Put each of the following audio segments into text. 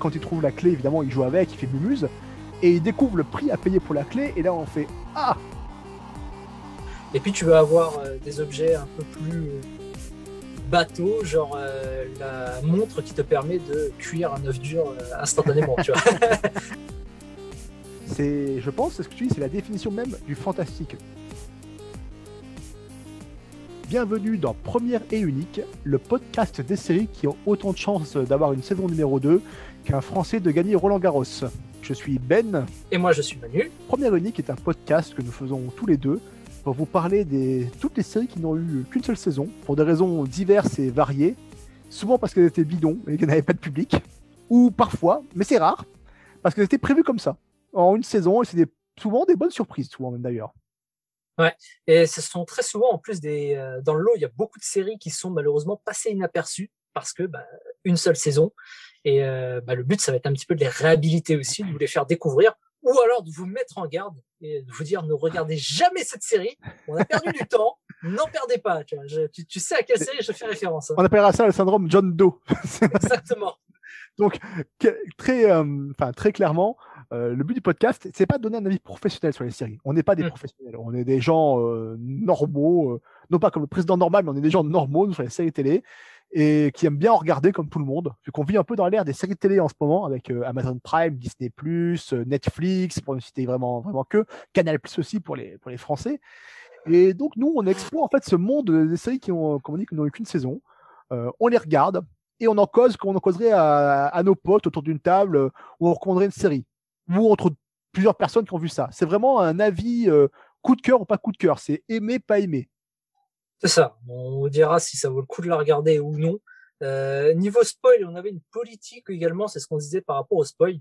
quand il trouve la clé, évidemment, il joue avec, il fait mumuse, et il découvre le prix à payer pour la clé, et là on fait Ah Et puis tu vas avoir euh, des objets un peu plus euh, bateaux, genre euh, la montre qui te permet de cuire un œuf dur euh, instantanément, tu vois. C'est, je pense, c'est ce que tu dis, c'est la définition même du fantastique. Bienvenue dans Première et Unique, le podcast des séries qui ont autant de chances d'avoir une saison numéro 2 qu'un Français de gagner Roland Garros. Je suis Ben. Et moi je suis Manu. Première et Unique est un podcast que nous faisons tous les deux pour vous parler des toutes les séries qui n'ont eu qu'une seule saison, pour des raisons diverses et variées, souvent parce qu'elles étaient bidons et qu'elles n'avaient pas de public, ou parfois, mais c'est rare, parce qu'elles étaient prévues comme ça, en une saison, et c'est souvent des bonnes surprises, souvent même d'ailleurs. Et ce sont très souvent en plus des euh, dans le lot, il y a beaucoup de séries qui sont malheureusement passées inaperçues parce que bah, une seule saison. Et euh, bah, le but, ça va être un petit peu de les réhabiliter aussi, de vous les faire découvrir, ou alors de vous mettre en garde et de vous dire ne regardez jamais cette série. On a perdu du temps, n'en perdez pas. Tu, vois, je- tu, tu sais à quelle série je fais référence. hein. On appellera ça le syndrome John Doe. Exactement. Que- très, euh, enfin, très clairement, euh, le but du podcast, c'est pas de donner un avis professionnel sur les séries. On n'est pas des Mm. professionnels, on est des gens euh, normaux, euh, non pas comme le président normal, mais on est des gens normaux nous, sur les séries télé et qui aiment bien en regarder comme tout le monde. Vu qu'on vit un peu dans l'ère des séries télé en ce moment avec Amazon Prime, Disney+, Netflix, pour ne citer vraiment, vraiment que, Canal+, aussi pour les, pour les Français. Et donc, nous, on explore en fait ce monde des séries qui ont, comme on dit, qui n'ont eu qu'une saison. On les regarde et on en cause comme on en causerait à, nos potes autour d'une table euh, où on recommanderait une série. Ou entre plusieurs personnes qui ont vu ça. C'est vraiment un avis euh, coup de cœur ou pas coup de cœur. C'est aimer, pas aimer. C'est ça. On dira si ça vaut le coup de la regarder ou non. Euh, niveau spoil, on avait une politique également, c'est ce qu'on disait par rapport au spoil.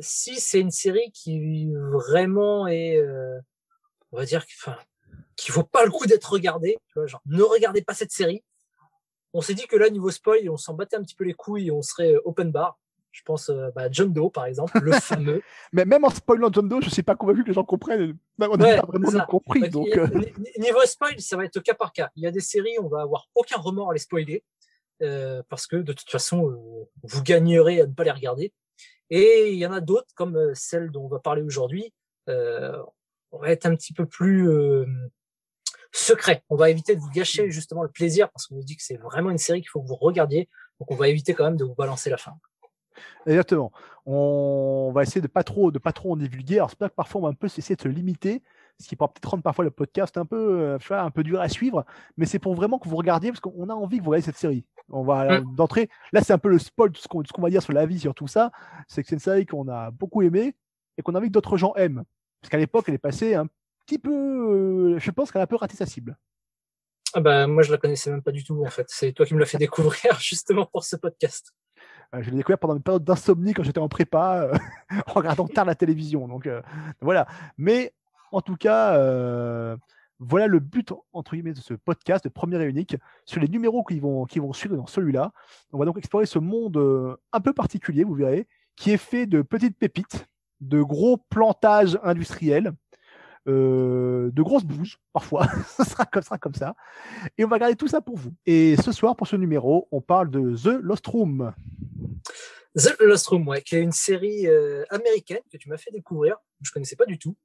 Si c'est une série qui vraiment est, on va dire, enfin, qui vaut pas le coup d'être regardée, ne regardez pas cette série. On s'est dit que là, niveau spoil, on s'en battait un petit peu les couilles et on serait open bar. Je pense euh, bah, John Doe, par exemple, le fameux. Mais même en spoilant John Doe, je suis pas convaincu que les gens comprennent. On n'a Ouais, pas vraiment compris. Donc, a- euh, ni- ni- niveau spoil, ça va être au cas par cas. Il y a des séries, on va avoir aucun remords à les spoiler euh, parce que de toute façon, euh, vous gagnerez à ne pas les regarder. Et il y en a d'autres, comme celle dont on va parler aujourd'hui. Euh, on va être un petit peu plus euh, secret. On va éviter de vous gâcher justement le plaisir parce qu'on nous dit que c'est vraiment une série qu'il faut que vous regardiez. Donc on va éviter quand même de vous balancer la fin. Exactement. On va essayer de pas trop, de pas trop en divulguer. Alors c'est pas que parfois on va un peu essayer de se limiter, ce qui pourra peut-être rendre parfois le podcast un peu, euh, un peu dur à suivre. Mais c'est pour vraiment que vous regardiez parce qu'on a envie que vous regardiez cette série. On va Mm. d'entrée. Là c'est un peu le spoil de ce qu'on, va dire sur la vie sur tout ça. C'est que c'est une série qu'on a beaucoup aimée et qu'on a envie que d'autres gens aiment. Parce qu'à l'époque elle est passée un petit peu, euh, je pense qu'elle a un peu raté sa cible. Ah bah, moi, je la connaissais même pas du tout, en fait. C'est toi qui me l'as fait découvrir justement pour ce podcast. Euh, je l'ai découvert pendant une période d'insomnie quand j'étais en prépa, euh, en regardant tard la télévision. Donc euh, voilà. Mais en tout cas, voilà le but entre guillemets de ce podcast de première et unique sur les numéros qui vont qui vont suivre dans celui-là. On va donc explorer ce monde un peu particulier, vous verrez, qui est fait de petites pépites, de gros plantages industriels. Euh, de grosses bouses parfois, ce sera comme ça, comme ça, et on va regarder tout ça pour vous. Et ce soir, pour ce numéro, on parle de The Lost Room. The Lost Room, ouais, qui est une série euh, américaine que tu m'as fait découvrir, que je connaissais pas du tout.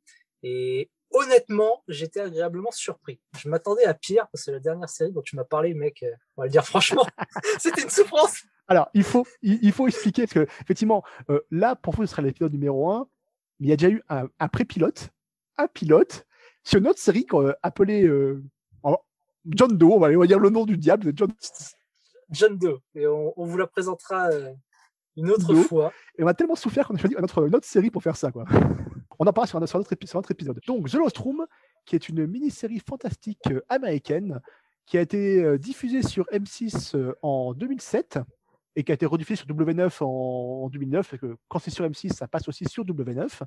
Et honnêtement, j'étais agréablement surpris. Je m'attendais à pire, parce que la dernière série dont tu m'as parlé, mec, euh, on va le dire franchement, c'était une souffrance. Alors, il faut, il, il faut expliquer, parce que, effectivement, euh, là, pour vous, ce sera l'épisode numéro 1, mais il y a déjà eu un, un pré-pilote, un pilote, sur une autre série qu'on, euh, appelée euh, John Doe, on va, dire le nom du diable, John John Doe. Et on, on vous la présentera euh, une autre Doe. fois. Et on a tellement souffert qu'on a choisi une autre, une autre série pour faire ça, quoi. On en parlera sur un, sur un autre, épi- sur un autre épisode. Donc, The Lost Room, qui est une mini-série fantastique euh, américaine, qui a été diffusée sur M6 euh, en 2007 et qui a été rediffusée sur W9 en, en 2009. Et que quand c'est sur M6, ça passe aussi sur W9.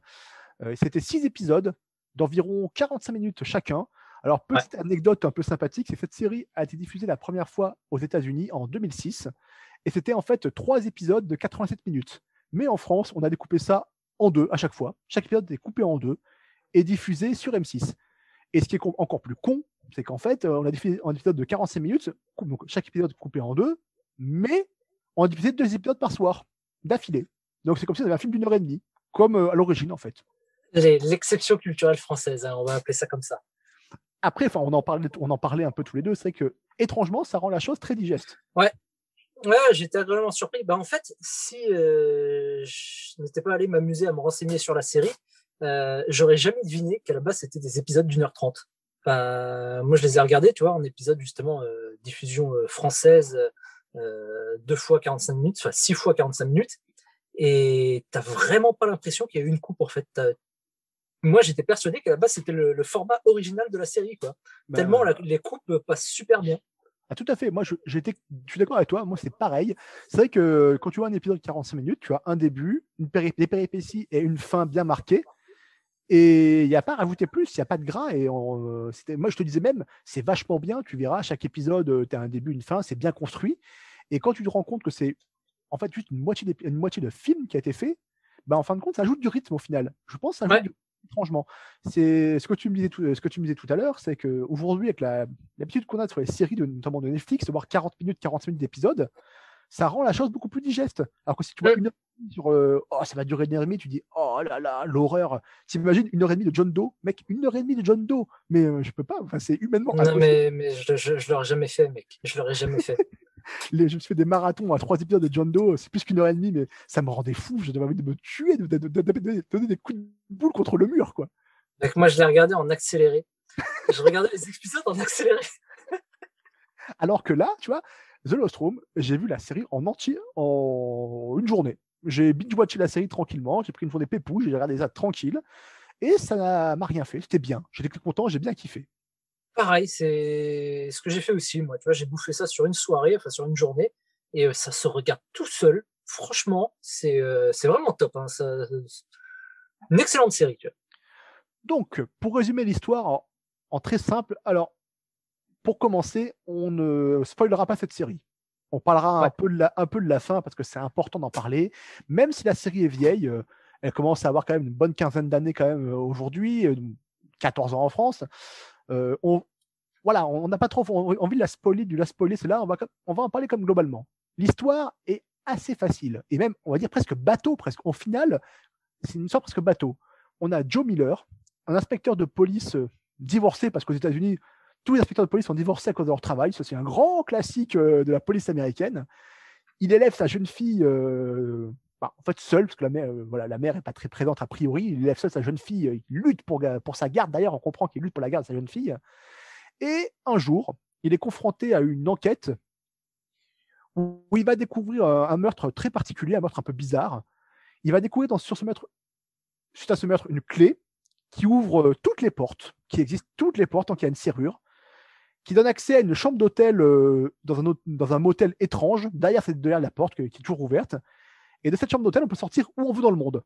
Euh, C'était six épisodes d'environ 45 minutes chacun. Alors, petite anecdote un peu sympathique, c'est que cette série a été diffusée la première fois aux États-Unis en 2006. Et c'était en fait trois épisodes de 87 minutes. Mais en France, on a découpé ça en deux à chaque fois. Chaque épisode est coupé en deux et diffusé sur M6. Et ce qui est encore plus con, c'est qu'en fait, euh, on a diffusé un épisode de 45 minutes, donc chaque épisode coupé en deux, mais on a diffusé deux épisodes par soir. d'affilée. Donc c'est comme si on avait un film d'une heure et demie, comme à l'origine en fait. L'exception culturelle française, hein, on va appeler ça comme ça. Après, enfin, on en parlait, on en parlait un peu tous les deux. C'est que étrangement, ça rend la chose très digeste. Ouais, Ouais, j'étais agréablement surpris. Bah, en fait, si euh, je n'étais pas allé m'amuser à me renseigner sur la série, euh, j'aurais jamais deviné qu'à la base c'était des épisodes d'une heure trente. Enfin, moi, je les ai regardés, tu vois, en épisode justement euh, diffusion euh, française, deux fois 45 minutes, enfin six fois 45 minutes, et t'as vraiment pas l'impression qu'il y a eu une coupe en fait. Moi, j'étais persuadé qu'à la base c'était le, le, format original de la série, quoi. Bah, Tellement la, les coupes passent super bien. Ah, tout à fait. Moi, je, j'étais, je suis d'accord avec toi. Moi, c'est pareil. C'est vrai que quand tu vois un épisode de 45 minutes, tu as un début, une des péripéties et une fin bien marquée. Et il n'y a pas à rajouter plus, il n'y a pas de gras. Et euh, c'était, moi, je te disais même, c'est vachement bien. Tu verras, chaque épisode, euh, tu as un début, une fin, c'est bien construit. Et quand tu te rends compte que c'est en fait juste une moitié, une moitié de film qui a été fait, bah, en fin de compte, ça ajoute du rythme au final. Je pense que ça ajoute du franchement. C'est ce que tu me disais tout, ce que tu me disais tout à l'heure, c'est qu'aujourd'hui, avec l'habitude qu'on a sur les séries, de, notamment de Netflix, de voir 40 minutes, 40 minutes d'épisode, ça rend la chose beaucoup plus digeste. Alors que si tu vois une heure sur euh, oh, ça va durer une heure et demie, tu dis oh là là, l'horreur. T'imagines une heure et demie de John Doe, mec, une heure et demie de John Doe, mais euh, je peux pas, enfin, c'est humainement. Non, mais, mais je, je, je l'aurais jamais fait, mec, je l'aurais jamais fait. les, je me suis fait des marathons à trois épisodes de John Doe, c'est plus qu'une heure et demie, mais ça me rendait fou. J'avais envie de me tuer, de, donner des coups de boule contre le mur, quoi. Donc moi, je l'ai regardé en accéléré. je regardais les épisodes en accéléré. Alors que là, tu vois, The Lost Room, j'ai vu la série en entier en une journée. J'ai binge-watché la série tranquillement, j'ai pris une journée pépou, j'ai regardé ça tranquille, et ça m'a rien fait, c'était bien. J'étais content, j'ai bien kiffé pareil, c'est ce que j'ai fait aussi. Moi, tu vois, j'ai bouffé ça sur une soirée, enfin sur une journée, et euh, ça se regarde tout seul. Franchement, c'est euh, vraiment top. Hein, ça, une excellente série. Tu vois. Donc, pour résumer l'histoire en, très simple, alors pour commencer, on ne spoilera pas cette série. On parlera un, peu de la, un peu de la fin parce que c'est important d'en parler. Même si la série est vieille, euh, elle commence à avoir quand même une bonne quinzaine d'années quand même aujourd'hui, 14 ans en France. on, voilà, on n'a pas trop envie de la spoiler, de la spoiler, c'est là, on va, en parler comme globalement. L'histoire est assez facile, et même, on va dire presque bateau, presque. Au final, c'est une sorte presque bateau. On a Joe Miller, un inspecteur de police euh, divorcé, parce qu'aux États-Unis, tous les inspecteurs de police sont divorcés à cause de leur travail. C'est un grand classique euh, de la police américaine. Il élève sa jeune fille, euh, bah, en fait, seule, parce que la mère, voilà, la mère est pas très présente a priori. Il élève seul sa jeune fille. Il lutte pour sa garde. D'ailleurs, on comprend qu'il lutte pour la garde de sa jeune fille. Et un jour, il est confronté à une enquête où il va découvrir un meurtre très particulier, un meurtre un peu bizarre. Il va découvrir sur ce meurtre, suite à ce meurtre, une clé qui ouvre euh, toutes les portes, qui existent toutes les portes tant qu'il y a une serrure, qui donne accès à une chambre d'hôtel euh, dans, un, dans motel étrange, derrière, cette, derrière la porte qui, est toujours ouverte. Et de cette chambre d'hôtel, on peut sortir où on veut dans le monde.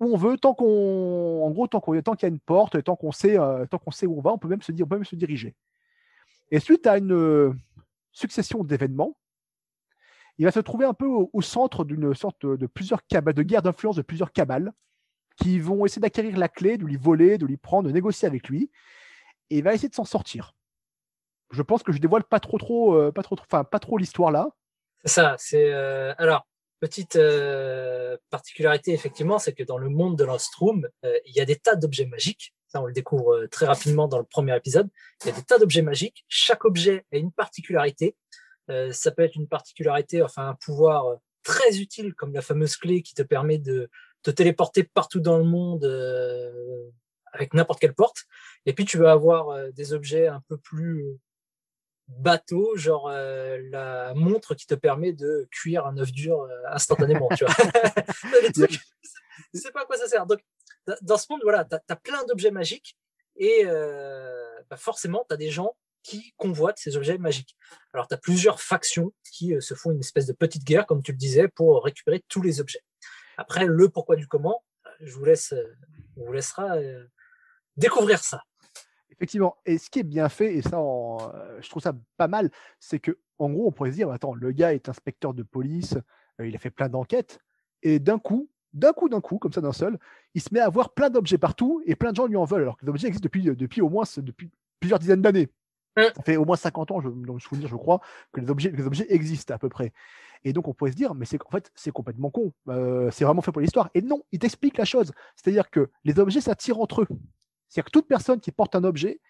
Où on veut, tant qu'on, en gros, tant, qu'il y a une porte, tant qu'on sait, euh, tant qu'on sait où on va, on peut même se dire, on peut même se diriger. Et suite à une succession d'événements, il va se trouver un peu au, centre d'une sorte de, plusieurs cabales, de guerre d'influence de plusieurs cabales qui vont essayer d'acquérir la clé, de lui voler, de lui prendre, de négocier avec lui. Et il va essayer de s'en sortir. Je pense que je dévoile pas trop, trop, euh, pas trop, pas trop l'histoire là. C'est ça. C'est euh, alors petite euh, particularité effectivement, c'est que dans le monde de l'Ostrom, il y a des tas d'objets magiques. Ça, on le découvre très rapidement dans le premier épisode. Il y a des tas d'objets magiques. Chaque objet a une particularité. ça peut être une particularité, enfin un pouvoir très utile comme la fameuse clé qui te permet de te téléporter partout dans le monde euh, avec n'importe quelle porte. Et puis tu vas avoir euh, des objets un peu plus bateaux, genre euh, la montre qui te permet de cuire un œuf dur instantanément. tu vois, sais pas à quoi ça sert. Donc dans ce monde, voilà, tu as, plein d'objets magiques et bah forcément, tu as des gens qui convoitent ces objets magiques. Alors, tu as plusieurs factions qui se font une espèce de petite guerre, comme tu le disais, pour récupérer tous les objets. Après, le pourquoi du comment, je vous laisse, euh, on vous laissera euh, découvrir ça. Effectivement. Et ce qui est bien fait, et ça, euh, je trouve ça pas mal, c'est que en gros, on pourrait se dire, attends, le gars est inspecteur de police, il a fait plein d'enquêtes, et d'un coup, d'un coup, d'un coup, comme ça d'un seul, il se met à avoir plein d'objets partout, et plein de gens lui en veulent, alors que les objets existent depuis, depuis au moins depuis plusieurs dizaines d'années. Ça fait au moins 50 ans, je, dans le souvenir, je crois, que les objets, les objets existent à peu près. Et donc, on pourrait se dire, mais c'est en fait, c'est complètement con. Euh, c'est vraiment fait pour l'histoire. Et non, il t'explique la chose. C'est-à-dire que les objets s'attirent entre eux. C'est-à-dire que toute personne qui porte un objet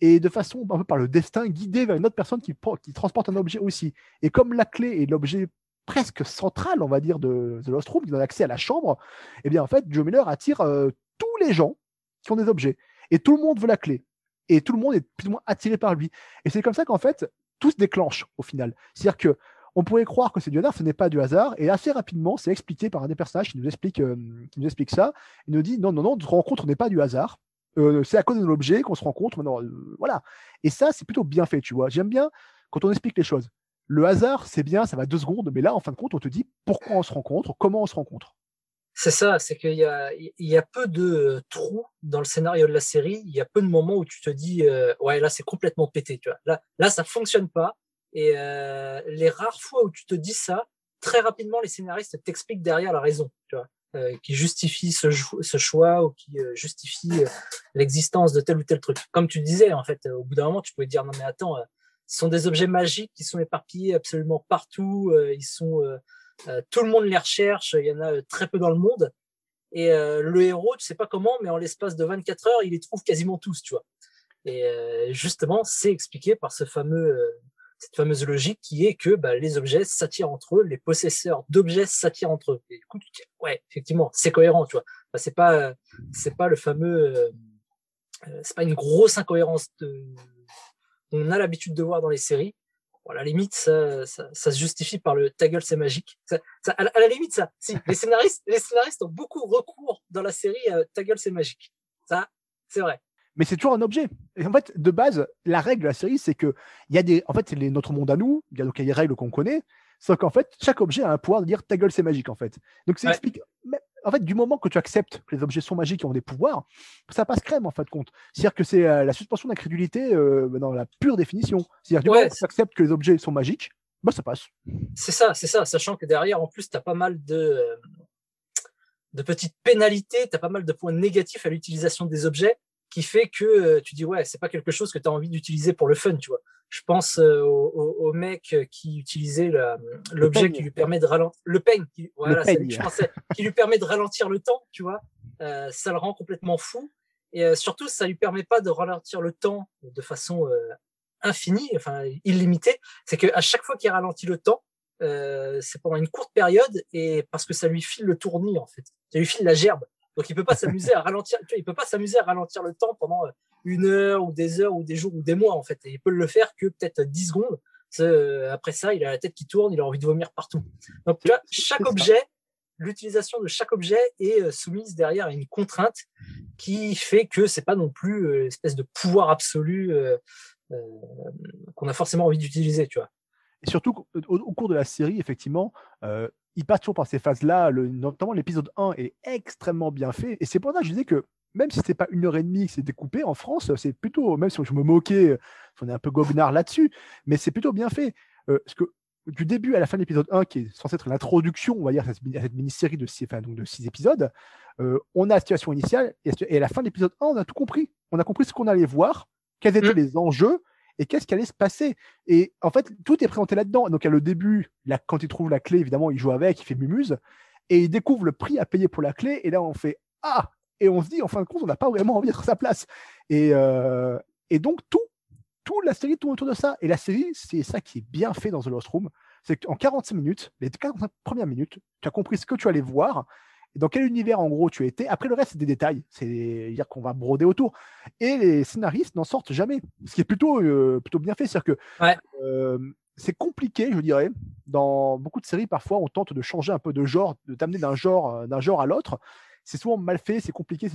est de façon, un peu par le destin, guidée vers une autre personne qui, transporte un objet aussi. Et comme la clé est l'objet presque central, on va dire, de The Lost Room, qui donne accès à la chambre, eh bien, en fait, Joe Miller attire euh, tous les gens qui ont des objets. Et tout le monde veut la clé. Et tout le monde est plus ou moins attiré par lui. Et c'est comme ça qu'en fait, tout se déclenche au final. C'est-à-dire que on pourrait croire que c'est du hasard, ce n'est pas du hasard. Et assez rapidement, c'est expliqué par un des personnages qui nous explique, euh, qui nous explique ça. Il nous dit non, non, non, notre rencontre n'est pas du hasard. Euh, c'est à cause de l'objet qu'on se rencontre. Maintenant, voilà. Et ça, c'est plutôt bien fait, tu vois. J'aime bien quand on explique les choses le hasard, c'est bien, ça va deux secondes, mais là, en fin de compte, on te dit pourquoi on se rencontre, comment on se rencontre. C'est ça, c'est qu'il y a, il y a peu de trous dans le scénario de la série. Il y a peu de moments où tu te dis, euh, ouais, là, c'est complètement pété, tu vois. Là, là, ça fonctionne pas. Et euh, les rares fois où tu te dis ça, très rapidement, les scénaristes t'expliquent derrière la raison, tu vois, euh, qui justifie ce, choix ou qui justifie l'existence de tel ou tel truc. Comme tu disais, en fait, au bout d'un moment, tu pouvais dire, non mais attends, ce sont des objets magiques qui sont éparpillés absolument partout. Euh, ils sont, euh, euh, tout le monde les recherche. Il y en a très peu dans le monde. Et le héros, tu sais pas comment, mais en l'espace de 24 heures, il les trouve quasiment tous, tu vois. Et justement, c'est expliqué par ce fameux, cette fameuse logique qui est que bah, les objets s'attirent entre eux, les possesseurs d'objets s'attirent entre eux. Et écoute, ouais, effectivement, c'est cohérent, tu vois. Bah, c'est pas, c'est pas le fameux, c'est pas une grosse incohérence de, on a l'habitude de voir dans les séries. à la limite, ça, se justifie par le ta gueule, c'est magique. à, la, limite, ça, si, les scénaristes, les scénaristes ont beaucoup recours dans la série à ta gueule, c'est magique. Ça, c'est vrai. Mais c'est toujours un objet. Et en fait, de base, la règle de la série, c'est que il y a des, en fait, c'est notre monde à nous. Il y a donc y a des règles qu'on connaît. Sauf qu'en fait, chaque objet a un pouvoir de dire ta gueule, c'est magique, en fait. Donc, c'est explique, en fait, du moment que tu acceptes que les objets sont magiques et ont des pouvoirs, ça passe crème en fin de compte. C'est-à-dire que c'est euh, la suspension d'incrédulité euh, dans la pure définition. C'est-à-dire du moment que tu acceptes que les objets sont magiques, bah ça passe. C'est ça, c'est ça. Sachant que derrière, en plus, tu as pas mal de, euh, de petites pénalités, tu as pas mal de points négatifs à l'utilisation des objets qui fait que tu dis ouais, c'est pas quelque chose que tu as envie d'utiliser pour le fun, tu vois. Je pense euh, au, mec qui utilisait l'objet qui lui permet de ralentir le peigne, qui, voilà, qui lui permet de ralentir le temps, tu vois. Euh, ça le rend complètement fou. Et euh, surtout, ça lui permet pas de ralentir le temps de façon infinie, enfin illimitée. C'est qu'à chaque fois qu'il ralentit le temps, c'est pendant une courte période et parce que ça lui file le tournis en fait. Ça lui file la gerbe. Donc il peut pas s'amuser à ralentir. il peut pas s'amuser à ralentir le temps pendant une heure ou des heures ou des jours ou des mois en fait. Et il peut le faire que peut-être 10 secondes. Euh, après ça, il a la tête qui tourne, il a envie de vomir partout. Donc tu vois, chaque objet, l'utilisation de chaque objet est euh, soumise derrière à une contrainte qui fait que c'est pas non plus euh, espèce de pouvoir absolu qu'on a forcément envie d'utiliser, tu vois. Et surtout, au, cours de la série, effectivement, il passe toujours par ces phases-là. Notamment l'épisode 1 est extrêmement bien fait. Et c'est pour ça que je disais que même si c'est pas une heure et demie que c'est découpé en France, c'est plutôt, même si je me moquais, on est un peu goguenard là-dessus, mais c'est plutôt bien fait. Euh, parce que du début à la fin de l'épisode 1, qui est censé être l'introduction, on va dire, à cette, mini-série de six, enfin, donc de six épisodes, euh, on a la situation initiale, et, à la fin de l'épisode 1, on a tout compris. On a compris ce qu'on allait voir, quels étaient mmh. les enjeux, et qu'est-ce qui allait se passer. Et en fait, tout est présenté là-dedans. Donc, à le début, quand il trouve la clé, évidemment, il joue avec, il fait mumuse, et il découvre le prix à payer pour la clé, et là, on fait Ah et on se dit, en fin de compte, on n'a pas vraiment envie d'être à sa place. Et, euh, et donc, tout, toute la série tourne autour de ça. Et la série, c'est ça qui est bien fait dans The Lost Room. C'est qu'en 45 minutes, les 45 premières minutes, tu as compris ce que tu allais voir, dans quel univers, en gros, tu étais? Après, le reste, c'est des détails. C'est-à-dire qu'on va broder autour. Et les scénaristes n'en sortent jamais. Ce qui est plutôt, euh, plutôt bien fait. C'est-à-dire que euh, c'est compliqué, je dirais. Dans beaucoup de séries, parfois, on tente de changer un peu de genre, de t'amener d'un genre, d'un genre à l'autre c'est souvent mal fait, c'est compliqué,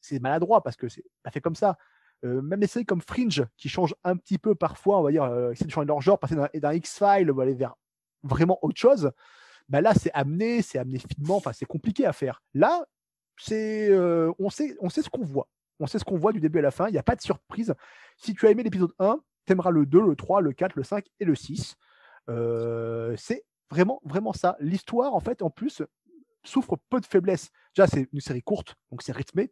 c'est maladroit parce que c'est pas fait comme ça. Euh, même des séries comme Fringe, qui changent un petit peu parfois, on va dire, euh, essayer de changer leur genre, passer d'un X-File, aller vers vraiment autre chose, bah là, c'est amené, c'est amené finement, enfin, c'est compliqué à faire. Là, c'est, euh, on, sait, on sait ce qu'on voit. On sait ce qu'on voit du début à la fin, il n'y a pas de surprise. Si tu as aimé l'épisode 1, tu aimeras le 2, le 3, le 4, le 5 et le 6. c'est vraiment, vraiment ça. L'histoire, en fait, en plus, souffre peu de faiblesses. Déjà, c'est une série courte, donc c'est rythmé.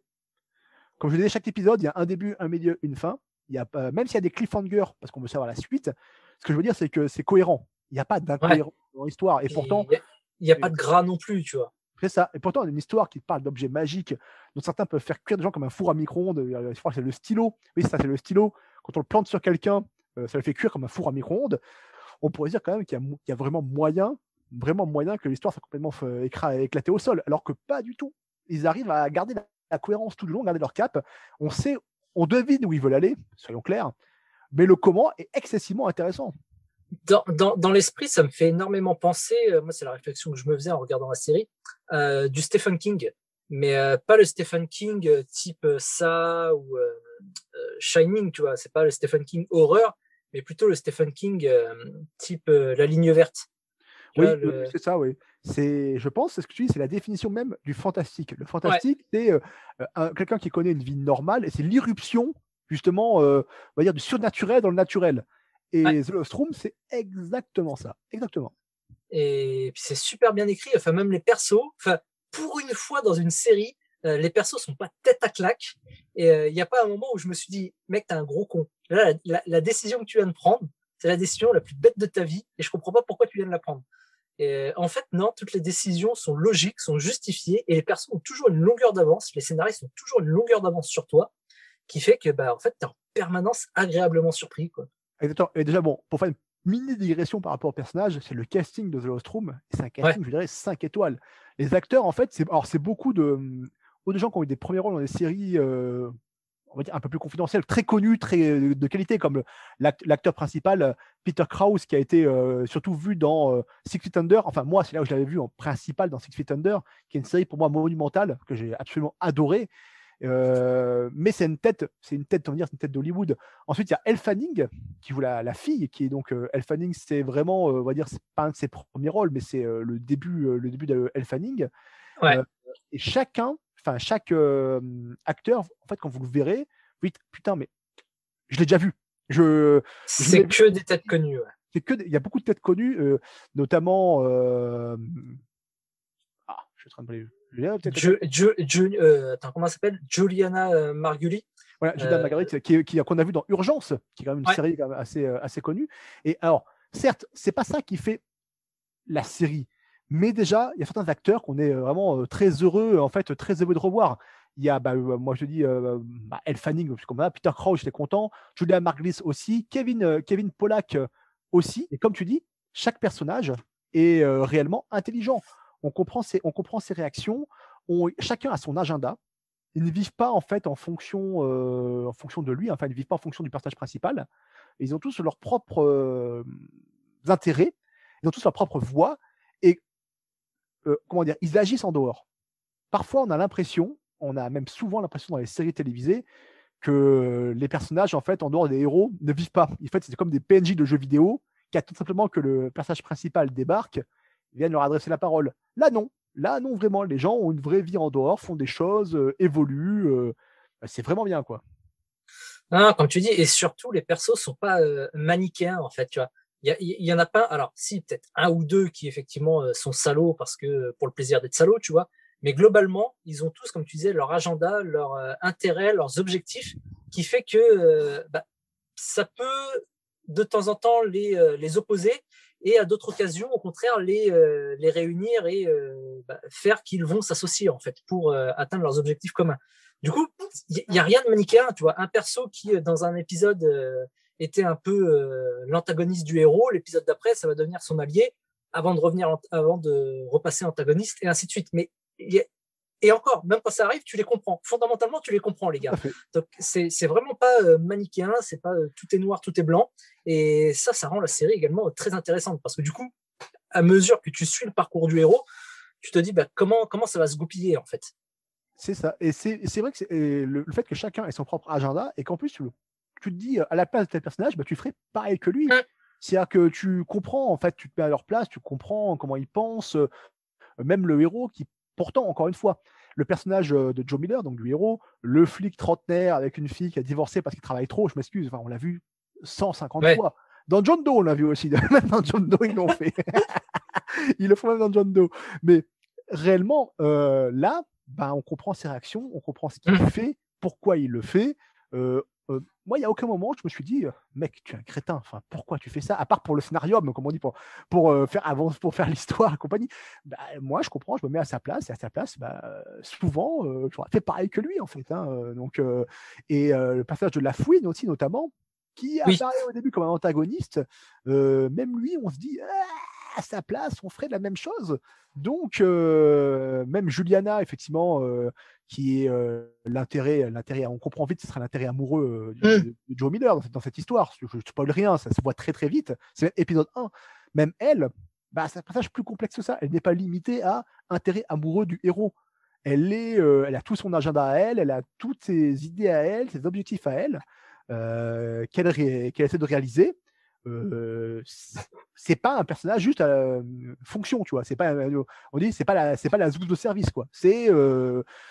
Comme je disais, chaque épisode, il y a un début, un milieu, une fin. Il y a, même s'il y a des cliffhangers, parce qu'on veut savoir la suite, ce que je veux dire, c'est que c'est cohérent. Il n'y a pas d'incohérence dans l'histoire. Et pourtant. Il n'y a, pas de gras non plus, tu vois. C'est ça. Et pourtant, une histoire qui parle d'objets magiques, dont certains peuvent faire cuire des gens comme un four à micro-ondes. Je crois que c'est le stylo. Oui, ça, c'est le stylo. Quand on le plante sur quelqu'un, ça le fait cuire comme un four à micro-ondes. On pourrait dire quand même qu'il y, a vraiment moyen, vraiment moyen que l'histoire soit complètement éclatée au sol. Alors que pas du tout. Ils arrivent à garder la, cohérence tout le long, garder leur cap. On sait, on devine où ils veulent aller, soyons clairs. Mais le comment est excessivement intéressant dans, dans, dans l'esprit, ça me fait énormément penser, euh, moi c'est la réflexion que je me faisais en regardant la série, euh, du Stephen King, mais euh, pas le Stephen King type ça ou Shining, tu vois, c'est pas le Stephen King horreur, mais plutôt le Stephen King type La ligne verte. Oui, c'est ça, oui. C'est, je pense, c'est ce que tu dis, c'est la définition même du fantastique. Le fantastique, c'est quelqu'un qui connaît une vie normale et c'est l'irruption, justement, on va dire, du surnaturel dans le naturel. Et The Lost Room, c'est exactement ça. Exactement. Et puis c'est super bien écrit. Enfin, même les persos. Enfin, pour une fois dans une série, euh, les persos sont pas tête à claque. Et il euh, n'y a pas un moment où je me suis dit, mec, t'es un gros con. Là, la, décision que tu viens de prendre, c'est la décision la plus bête de ta vie. Et je comprends pas pourquoi tu viens de la prendre. Et, en fait, non, toutes les décisions sont logiques, sont justifiées, et les persos ont toujours une longueur d'avance. Les scénaristes ont toujours une longueur d'avance sur toi, qui fait que, bah, en fait, t'es en permanence agréablement surpris, quoi. Et déjà, bon, pour faire une mini digression par rapport au personnage, c'est le casting de The Lost Room. C'est un casting, je dirais, 5 étoiles. Les acteurs, en fait, c'est alors c'est beaucoup de, de gens qui ont eu des premiers rôles dans des séries, euh, on va dire un peu plus confidentielles, très connues, très de qualité, comme l'acteur principal Peter Krause, qui a été euh, surtout vu dans euh, Six Feet Under. Enfin, moi, c'est là où je l'avais vu en principal dans Six Feet Under, qui est une série pour moi monumentale que j'ai absolument adorée. Euh, mais c'est une tête, c'est une tête, on dire, c'est une tête d'Hollywood. Ensuite, il y a Elle Fanning qui joue la, la fille, qui est donc euh, Elle Fanning, c'est vraiment, euh, on va dire, c'est pas un de ses premiers rôles, mais c'est le début, le début d'Elle Fanning. et chacun, enfin chaque acteur, en fait, quand vous le verrez, vous dites putain, mais je l'ai déjà vu. Je, c'est que des têtes connues. C'est que il y a beaucoup de têtes connues, notamment. Ah, je suis en train de euh, attends, comment s'appelle? Juliana euh, Margulis. Voilà, Juliana euh, Marguerite, qui, qui qu'on a vu dans Urgence, qui est quand même une série assez, assez connue. Et alors, certes, c'est pas ça qui fait la série, mais déjà, il y a certains acteurs qu'on est vraiment très heureux, en fait, très heureux de revoir. Il y a, bah, moi je dis, bah, Elle Fanning, comme ça, Peter Crouch, j'étais content, Julia Margulis aussi, Kevin, Kevin Pollack aussi. Et comme tu dis, chaque personnage est réellement intelligent on comprend ses, on comprend réactions, chacun a son agenda. Ils ne vivent pas en fait en fonction, euh, en fonction de lui, enfin ils ne vivent pas en fonction du personnage principal. Ils ont tous leurs propres euh, intérêts, ils ont tous leur propre voix et euh, comment dire, ils agissent en dehors. Parfois, on a l'impression, on a même souvent l'impression dans les séries télévisées que les personnages en fait en dehors des héros ne vivent pas. En fait, c'est comme des PNJ de jeux vidéo qui attendent simplement que le personnage principal débarque viennent leur adresser la parole. Là, non. Là, non, vraiment. Les gens ont une vraie vie en dehors, font des choses, euh, évoluent. Euh, bah, c'est vraiment bien, quoi. Comme tu dis, et surtout, les persos sont pas euh, manichéens, en fait, tu vois. Il y, en a pas, alors, si, peut-être un ou deux qui, effectivement, sont salauds parce que, pour le plaisir d'être salauds, tu vois. Mais globalement, ils ont tous, comme tu disais, leur agenda, leur intérêt, leurs objectifs, qui fait que bah, ça peut de temps en temps les, les opposer, et à d'autres occasions, au contraire, les, euh, les réunir et euh, bah, faire qu'ils vont s'associer en fait pour euh, atteindre leurs objectifs communs. Du coup, il y, a rien de manichéen, tu vois. Un perso qui, dans un épisode, était un peu l'antagoniste du héros, l'épisode d'après, ça va devenir son allié avant de revenir, avant de repasser antagoniste et ainsi de suite. Mais et encore, même quand ça arrive, tu les comprends. Fondamentalement, tu les comprends, les gars. Donc, c'est, vraiment pas euh, manichéen, c'est pas euh, tout est noir, tout est blanc. Et ça, ça rend la série également très intéressante parce que du coup, à mesure que tu suis le parcours du héros, tu te dis bah, comment, comment ça va se goupiller, en fait? C'est ça. Et c'est, vrai que c'est, le, fait que chacun ait son propre agenda et qu'en plus, tu, tu te dis à la place de tel personnage, bah, tu ferais pareil que lui. Mmh. C'est-à-dire que tu comprends, en fait, tu te mets à leur place, tu comprends comment ils pensent, euh, même le héros qui Pourtant, encore une fois, le personnage de Joe Miller, donc du héros, le flic trentenaire avec une fille qui a divorcé parce qu'il travaille trop, je m'excuse, enfin, on l'a vu 150 fois. Dans John Doe, on l'a vu aussi. Même dans John Doe, ils l'ont fait. ils le font même dans John Doe. Mais réellement, là, ben, on comprend ses réactions, on comprend ce qu'il mmh. fait, pourquoi il le fait. Moi, il n'y a aucun moment, je me suis dit, mec, tu es un crétin. Enfin, pourquoi tu fais ça? À part pour le scénario, comme on dit, pour, pour faire avance, pour faire l'histoire et compagnie. Bah, moi, je comprends, je me mets à sa place. Et à sa place, bah, souvent, j'aurais fait pareil que lui, en fait. Hein, donc, et le passage de la fouine aussi, notamment, qui apparaît au début comme un antagoniste. même lui, on se dit, «Ah, à sa place, on ferait la même chose. Donc, même Juliana, effectivement, qui est l'intérêt, l'intérêt, on comprend vite, ce sera l'intérêt amoureux mmh. de, Joe Miller dans, cette histoire. Je ne spoil rien, ça se voit très très vite. C'est épisode 1. Même elle, bah, c'est un passage plus complexe que ça. Elle n'est pas limitée à intérêt amoureux du héros. Elle, est, elle a tout son agenda à elle, elle a toutes ses idées à elle, ses objectifs à elle, qu'elle, qu'elle essaie de réaliser c'est pas un personnage juste à fonction, tu vois. C'est pas, on dit, c'est pas la, c'est pas la zouze de service, quoi. C'est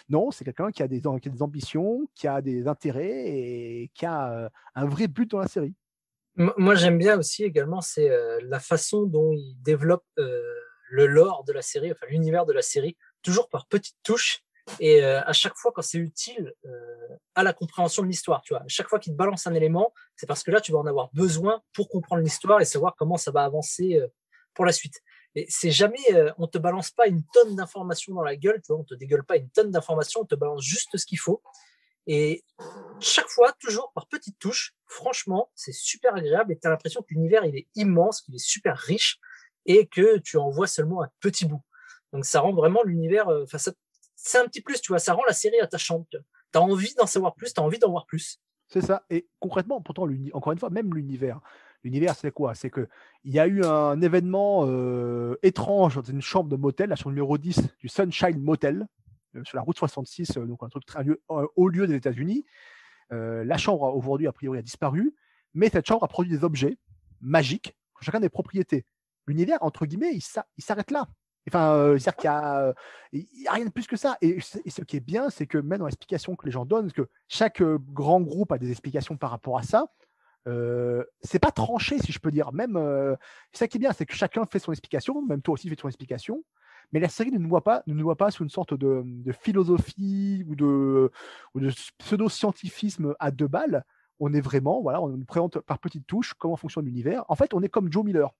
non, c'est quelqu'un qui a des, qui a des ambitions, qui a des intérêts et qui a un vrai but dans la série. Moi, j'aime bien aussi également, c'est la façon dont il développe le lore de la série, enfin l'univers de la série, toujours par petites touches et euh, à chaque fois quand c'est utile euh, à la compréhension de l'histoire, tu vois, à chaque fois qu'il te balance un élément, c'est parce que là tu vas en avoir besoin pour comprendre l'histoire et savoir comment ça va avancer euh, pour la suite. Et c'est jamais, on te balance pas une tonne d'informations dans la gueule, tu vois, on te dégueule pas une tonne d'informations, on te balance juste ce qu'il faut. Et chaque fois, toujours par petites touches, franchement, c'est super agréable et tu as l'impression que l'univers il est immense, qu'il est super riche et que tu en vois seulement un petit bout. Donc ça rend vraiment l'univers, enfin ça, c'est un petit plus, tu vois, ça rend la série attachante. Tu as envie d'en savoir plus, tu as envie d'en voir plus. C'est ça. Et concrètement, pourtant, encore une fois, même l'univers. L'univers, c'est quoi? C'est qu'il y a eu un événement euh, étrange dans une chambre de motel, la chambre numéro 10 du Sunshine Motel, euh, sur la route 66, euh, donc un truc très lieu, haut lieu des États-Unis. la chambre, aujourd'hui, a priori, a disparu, mais cette chambre a produit des objets magiques, chacun des propriétés. L'univers, entre guillemets, il s'arrête là. Enfin, cest qu'il n'y a, rien de plus que ça. Et, ce qui est bien, c'est que même dans l'explication que les gens donnent, parce que chaque grand groupe a des explications par rapport à ça, euh, c'est pas tranché, si je peux dire. Même, ça qui est bien, c'est que chacun fait son explication, même toi aussi fais ton explication. Mais la série ne nous voit pas, ne nous voit pas sous une sorte de, philosophie ou de, de pseudo-scientifisme à deux balles. On est vraiment, voilà, on nous présente par petites touches comment fonctionne l'univers. En fait, on est comme Joe Miller.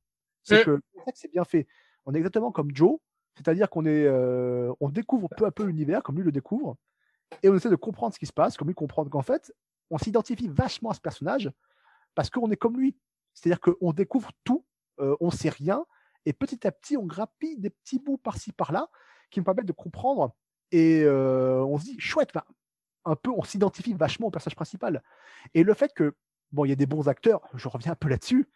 C'est que c'est bien fait on est exactement comme Joe, c'est-à-dire qu'on est, euh, on découvre peu à peu l'univers comme lui le découvre, et on essaie de comprendre ce qui se passe, comme lui comprendre qu'en fait, on s'identifie vachement à ce personnage parce qu'on est comme lui. C'est-à-dire qu'on découvre tout, euh, on sait rien, et petit à petit, on grappille des petits bouts par-ci par-là qui nous permettent de comprendre. Et euh, on se dit, chouette, un peu, on s'identifie vachement au personnage principal. Et le fait que, bon, il y a des bons acteurs, je reviens un peu là-dessus,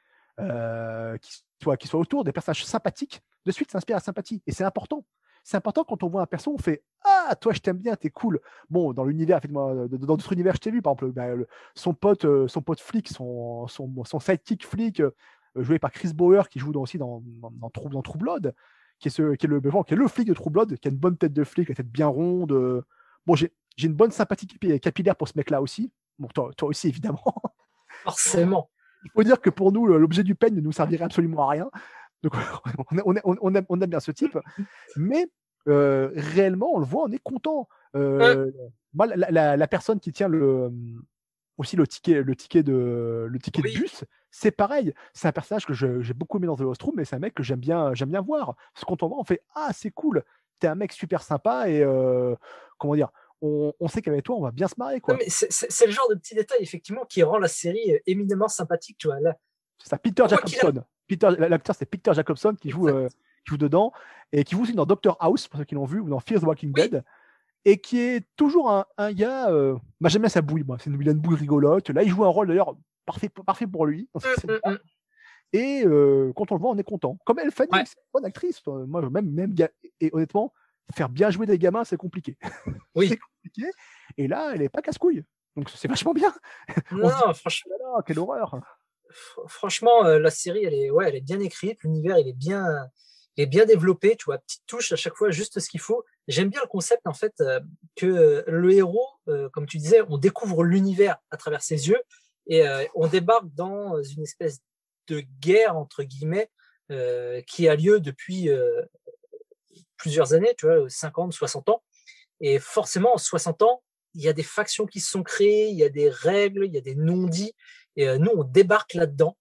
qui, soient, qui soient autour, des personnages sympathiques, de suite, ça inspire la sympathie. Et c'est important. C'est important quand on voit un perso, on fait Ah, toi, je t'aime bien, t'es cool. Bon, dans l'univers, dans d'autres univers, je t'ai vu, par exemple, bah, son, pote, euh, son pote flic, son, son, son sidekick flic, euh, joué par Chris Bauer, qui joue aussi dans, dans, dans, Blood, qui est le flic de True Blood, qui a une bonne tête de flic, la tête bien ronde. Euh. Bon, j'ai une bonne sympathie capillaire pour ce mec-là aussi. Bon, toi, toi aussi, évidemment. Forcément. Il faut dire que pour nous, l'objet du peigne ne nous servirait absolument à rien. Donc on, on, aime, on, aime, bien ce type, mais euh, réellement, on le voit, on est content. Euh, la, personne qui tient le, aussi le ticket, le ticket de, le ticket de bus, c'est pareil. C'est un personnage que j'ai beaucoup aimé dans The Lost Room, mais c'est un mec que j'aime bien, j'aime bien voir. Parce que quand on voit, on fait Ah, c'est cool, t'es un mec super sympa et euh, comment dire, on, sait qu'avec toi, on va bien se marrer. C'est le genre de petit détail, effectivement, qui rend la série éminemment sympathique. Tu vois, là. C'est ça, Peter Jacobson. L'acteur, c'est Peter Jacobson qui joue, euh, qui joue dedans et qui joue aussi dans Doctor House, pour ceux qui l'ont vu, ou dans Fear the Walking Dead, et qui est toujours un, un gars. Euh, bah, J'aime bien sa bouille, moi. C'est une bouille rigolote. Là, il joue un rôle d'ailleurs parfait, parfait pour lui. Mmh, mmh, mmh. Et euh, quand on le voit, on est content. Comme elle fait, c'est une bonne actrice. Moi, même, même, et honnêtement, faire bien jouer des gamins, c'est compliqué. Oui. c'est compliqué. Et là, elle est pas casse-couille. Donc c'est vachement bien. Non, franchement. Oh quelle horreur franchement, euh, la série, elle est, ouais, elle est bien écrite. L'univers, il est bien, est bien développé. Tu vois, petite touche à chaque fois, juste ce qu'il faut. J'aime bien le concept, en fait, euh, que euh, le héros, comme tu disais, on découvre l'univers à travers ses yeux et on débarque dans une espèce de guerre, entre guillemets, qui a lieu depuis plusieurs années, tu vois, 50, 60 ans. Et forcément, en 60 ans, il y a des factions qui se sont créées, il y a des règles, il y a des non-dits. Et nous, on débarque là-dedans.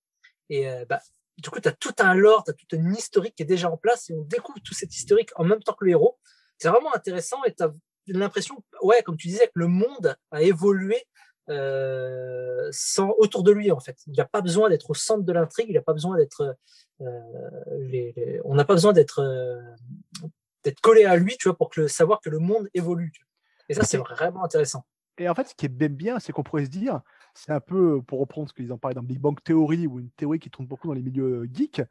Et bah, du coup, tu as tout un lore, tu as toute une historique qui est déjà en place et on découvre tout cet historique en même temps que le héros. C'est vraiment intéressant et tu as l'impression, ouais, comme tu disais, que le monde a évolué euh, sans, autour de lui, en fait. Il n'a pas besoin d'être au centre de l'intrigue, il n'a pas besoin d'être. Euh, on n'a pas besoin d'être euh, d'être collé à lui, tu vois, pour que savoir que le monde évolue. Et ça, c'est vraiment intéressant. Et en fait, ce qui est bien, c'est qu'on pourrait se dire, c'est un peu, pour reprendre ce qu'ils en parlaient dans Big Bang Theory, ou une théorie qui tourne beaucoup dans les milieux geeks,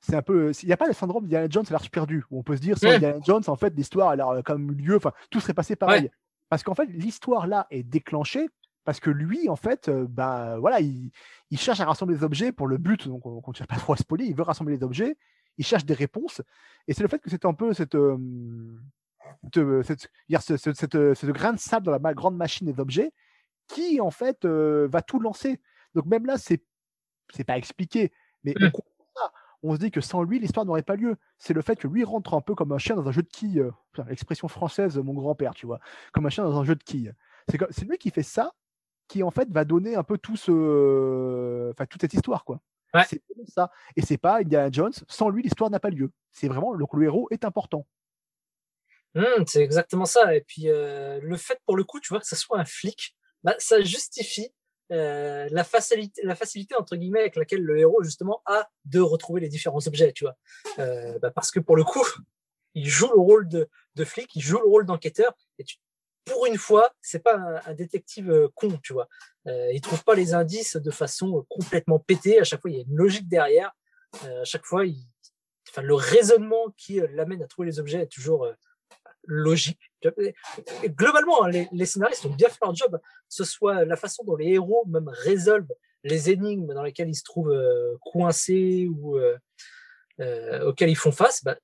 c'est un peu. Il n'y a pas le syndrome d'Indiana Jones à l'arche perdue, où on peut se dire, sans mmh. Indiana Jones, en fait, l'histoire a l'air comme lieu, enfin, tout serait passé pareil. Parce qu'en fait, l'histoire là est déclenchée parce que lui, en fait, bah, voilà, il, cherche à rassembler des objets pour le but, donc on ne cherche pas trop à spoiler, il veut rassembler les objets, il cherche des réponses, et c'est le fait que c'est un peu cette, cette, cette, cette, grain de sable dans la grande machine des objets qui, en fait, va tout lancer. Donc même là, c'est c'est pas expliqué, mais on, mmh. on se dit que sans lui, l'histoire n'aurait pas lieu. C'est le fait que lui rentre un peu comme un chien dans un jeu de quilles, l'expression française mon grand-père, tu vois, comme un chien dans un jeu de quilles. C'est lui qui fait ça, qui en fait va donner un peu tout ce, enfin toute cette histoire quoi. C'est ça. Et c'est pas Indiana Jones. Sans lui, l'histoire n'a pas lieu. C'est vraiment le, le héros est important. Mmh, c'est exactement ça. Et puis euh, le fait pour le coup, tu vois que ce soit un flic, bah, ça justifie euh, la facilité, la facilité entre guillemets avec laquelle le héros justement a de retrouver les différents objets, tu vois. Euh, bah, parce que pour le coup, il joue le rôle de, de flic, il joue le rôle d'enquêteur, et tu pour une fois, c'est pas un, détective euh, con, tu vois. Euh, il trouve pas les indices de façon euh, complètement pétée. À chaque fois, il y a une logique derrière. À chaque fois, le raisonnement qui l'amène à trouver les objets est toujours logique. globalement, hein, les, scénaristes ont bien fait leur job. Ce soit la façon dont les héros même résolvent les énigmes dans lesquelles ils se trouvent coincés ou auxquelles ils font face, bah,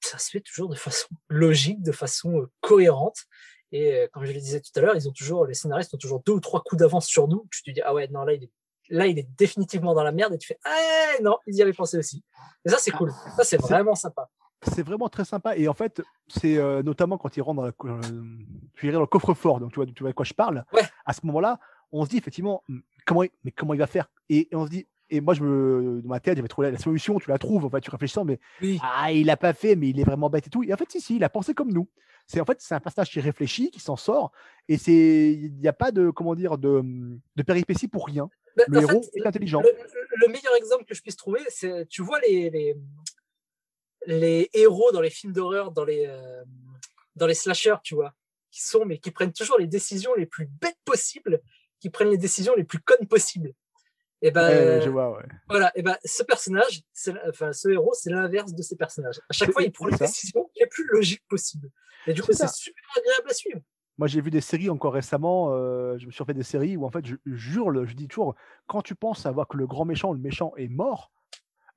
ça se fait toujours de façon logique, de façon cohérente. Et euh, comme je le disais tout à l'heure, ils ont toujours, les scénaristes ont toujours deux ou trois coups d'avance sur nous. Tu te dis, ah ouais, non, là, il est, là, il est définitivement dans la merde. Et tu fais, ah non, ils y avaient pensé aussi. Et ça, c'est cool. Ça, c'est vraiment sympa. C'est vraiment très sympa. Et en fait, c'est euh, notamment quand ils rentrent dans, la, euh, dans le coffre-fort, donc tu vois, tu vois de quoi je parle. Ouais. À ce moment-là, on se dit effectivement, hmm, comment, mais comment il va faire? Et, on se dit, et moi, je me, dans ma tête, j'avais trouvé la solution, tu la trouves, en fait, tu réfléchis, mais ah, il l'a pas fait, mais il est vraiment bête et tout. Et en fait, si, si, il a pensé comme nous. C'est en fait c'est un passage qui réfléchit, qui s'en sort, et c'est il n'y a pas de comment dire de, de péripéties pour rien. Le héros est intelligent. Le, meilleur exemple que je puisse trouver, c'est tu vois les, les, les héros dans les films d'horreur, dans les euh, dans les slashers, tu vois, qui sont mais qui prennent toujours les décisions les plus bêtes possibles, qui prennent les décisions les plus connes possibles. Et ben, je vois, ouais. voilà, et ben, ce personnage, enfin, ce héros, c'est l'inverse de ces personnages. À chaque fois, il prend les décisions les plus logiques possibles. Et du coup, c'est super agréable à suivre. Moi, j'ai vu des séries encore récemment. Euh, je me suis refait des séries où, en fait, je, jure, je dis toujours, quand tu penses savoir que le grand méchant, le méchant est mort,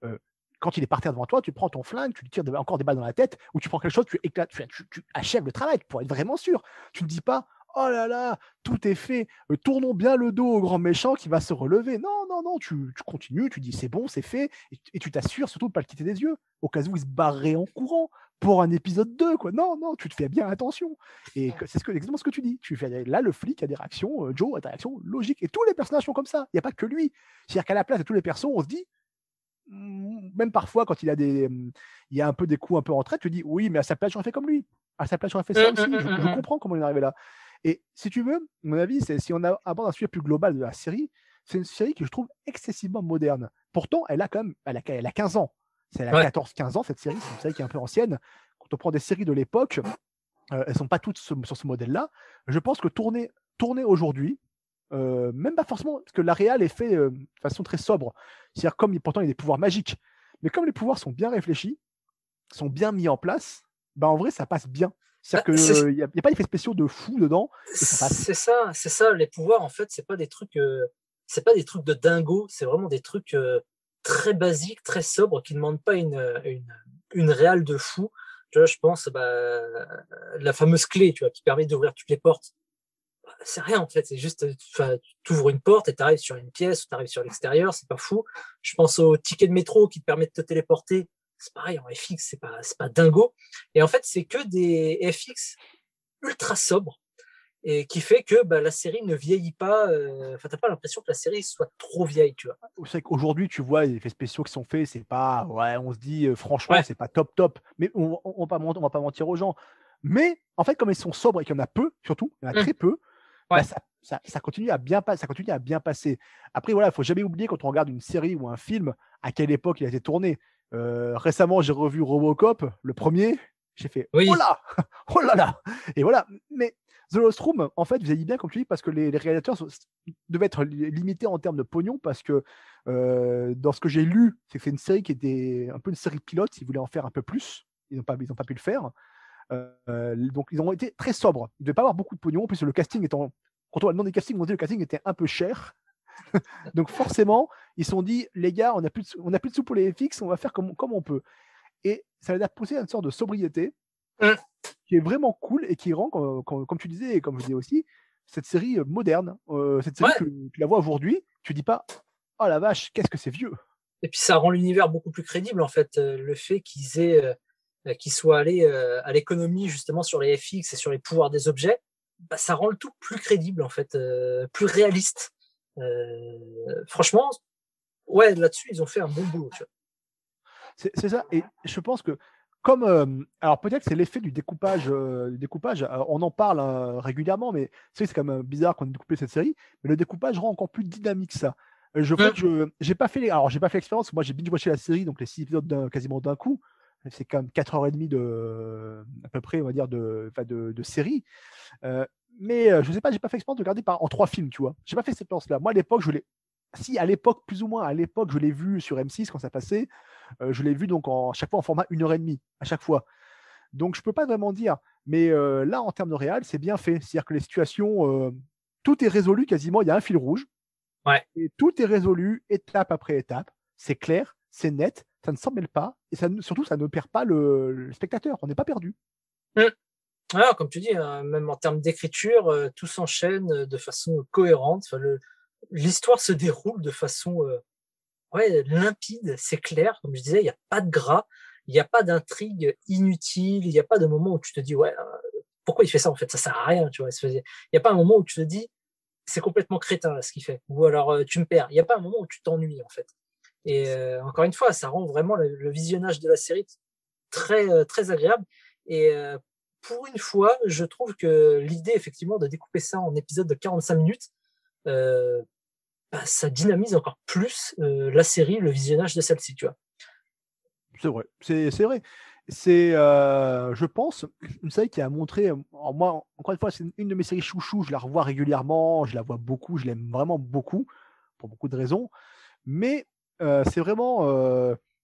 euh, quand il est par terre devant toi, tu prends ton flingue, tu lui tires encore des balles dans la tête, ou tu prends quelque chose, tu éclates, tu, achèves le travail pour être vraiment sûr. Tu ne dis pas, oh là là, tout est fait, euh, tournons bien le dos au grand méchant qui va se relever. Non, non, non, tu, continues, tu dis c'est bon, c'est fait, et, tu t'assures surtout de ne pas le quitter des yeux, au cas où il se barrerait en courant pour un épisode 2, quoi. Non, non, tu te fais bien attention. Et c'est ce que, exactement ce que tu dis. Tu fais, là, le flic a des réactions, euh, Joe a des réactions logiques. Et tous les personnages sont comme ça. Il n'y a pas que lui. C'est-à-dire qu'à la place de tous les persos, on se dit, mmh, même parfois, quand il a des, mmh, il y a un peu des coups un peu en trait, tu dis, oui, mais à sa place, j'aurais fait comme lui. À sa place, j'aurais fait ça mmh, aussi. Je, je, comprends comment il est arrivé là. Et si tu veux, mon avis, c'est si on aborde un sujet plus global de la série, c'est une série que je trouve excessivement moderne. Pourtant, elle a quand même, elle a, elle a 15 ans. C'est la 14-15 ans, cette série. C'est une série qui est un peu ancienne. Quand on prend des séries de l'époque, euh, elles sont pas toutes sur ce modèle-là. Je pense que tourner, tourner aujourd'hui, euh, même pas forcément, parce que la réal est fait euh, de façon très sobre. C'est-à-dire, comme pourtant il y a des pouvoirs magiques, mais comme les pouvoirs sont bien réfléchis, sont bien mis en place, bah, en vrai, ça passe bien. C'est-à-dire bah, qu'il n'y a, pas d'effets spéciaux de fou dedans. C'est ça, c'est ça. Les pouvoirs, en fait, c'est pas des trucs, c'est pas des trucs de dingo. C'est vraiment des trucs très basique, très sobre, qui ne demande pas une, une, une réale de fou. Tu vois, je pense, bah, la fameuse clé, tu vois, qui permet d'ouvrir toutes les portes. Bah, c'est rien, en fait. C'est juste, tu ouvres une porte et tu arrives sur une pièce ou tu arrives sur l'extérieur. C'est pas fou. Je pense au ticket de métro qui te permet de te téléporter. C'est pareil, en FX, c'est pas, c'est pas dingo. Et en fait, c'est que des FX ultra sobres et qui fait que bah, la série ne vieillit pas. euh, Enfin, t'as pas l'impression que la série soit trop vieille, tu vois. C'est qu'aujourd'hui, tu vois, les effets spéciaux qui sont faits, c'est pas. Ouais, on se dit, euh, franchement, Ouais. c'est pas top top. Mais on, on, on va pas mentir, on va pas mentir aux gens. Mais en fait, comme ils sont sobres et qu'il y en a peu, surtout, il y en a Mm. très peu, bah, ça, ça, ça continue à bien ça continue à bien passer. Après, voilà, il faut jamais oublier quand on regarde une série ou un film, à quelle époque il a été tourné. Euh, récemment, j'ai revu Robocop, le premier. J'ai fait Oui. oh là, oh là là. Et voilà. Mais The Lost Room, en fait, vous avez dit bien comme tu dis parce que les, les réalisateurs sont- devaient être li- limités en termes de pognon parce que euh, dans ce que j'ai lu, c'est que c'est une série qui était un peu une série pilote. Ils voulaient en faire un peu plus. Ils n'ont pas, ils ont pas pu le faire. Euh, donc ils ont été très sobres. Ils ne devaient pas avoir beaucoup de pognon. En plus, le casting étant, quand on a demandé le casting, on dit que le casting était un peu cher. donc forcément, ils se sont dit, les gars, on n'a plus, de sous- on a plus de sous pour les FX, on va faire comme, comme on peut. Et ça les a poussé à une sorte de sobriété Mm. qui est vraiment cool et qui rend, comme, comme- comme tu disais et comme je disais aussi, cette série euh, moderne. Euh, cette série Ouais. que tu la vois aujourd'hui, tu dis pas, oh la vache, qu'est-ce que c'est vieux. Et puis ça rend l'univers beaucoup plus crédible en fait. euh, le fait qu'ils aient, qu'ils soient allés à l'économie justement sur les FX et sur les pouvoirs des objets, bah, ça rend le tout plus crédible en fait, plus réaliste. Euh, franchement, ouais, là-dessus ils ont fait un bon boulot. Tu vois. C'est c'est ça. Et je pense que comme euh, alors peut-être que c'est l'effet du découpage, euh, du découpage. euh, on en parle euh, régulièrement, mais c'est quand même bizarre qu'on ait découpé cette série. Mais le découpage rend encore plus dynamique ça. Je Mm. que je j'ai pas fait les, alors j'ai pas fait l'expérience. Moi, j'ai binge watché la série, donc les six épisodes d'un- quasiment d'un coup. C'est quand même 4h30 de à peu près, on va dire de enfin, de, de série. Mais euh, je sais pas, j'ai pas fait l'expérience de regarder par, en trois films, tu vois. J'ai pas fait cette expérience-là. Moi, à l'époque, je l'ai. Si, à l'époque, plus ou moins, à l'époque, je l'ai vu sur M6 quand ça passait. Euh, je l'ai vu donc en, chaque fois en format 1h30, à chaque fois. Donc, je peux pas vraiment dire. Mais euh, là, en termes de réal, c'est bien fait. C'est-à-dire que les situations, euh, tout est résolu quasiment. Il y a un fil rouge. Ouais. Et tout est résolu étape après étape. C'est clair, c'est net, ça ne s'en mêle pas. Et ça, surtout, ça ne perd pas le, le spectateur. On n'est pas perdu. Alors, comme tu dis, hein, même en termes d'écriture, euh, tout s'enchaîne euh, de façon cohérente. Enfin, L'histoire se déroule de façon euh, ouais, limpide, c'est clair. Comme je disais, il n'y a pas de gras, il n'y a pas d'intrigue inutile, il n'y a pas de moment où tu te dis, ouais, euh, pourquoi il fait ça en fait? Ça sert à rien, tu vois. Il n'y a pas un moment où tu te dis, c'est complètement crétin là, ce qu'il fait. Ou alors, tu me perds. Il n'y a pas un moment où tu t'ennuies en fait. Et encore une fois, ça rend vraiment le, le visionnage de la série très, très agréable. Et euh, pour une fois, je trouve que l'idée, effectivement, de découper ça en épisodes de 45 minutes, euh, bah, ça dynamise encore plus euh, la série, le visionnage de celle-ci, tu vois. C'est vrai, c'est c'est vrai. C'est, euh, je pense, une série qui a montré. moi, encore une fois, c'est une de mes séries chouchou. Je la revois régulièrement, je la vois beaucoup, je l'aime vraiment beaucoup pour beaucoup de raisons. Mais c'est vraiment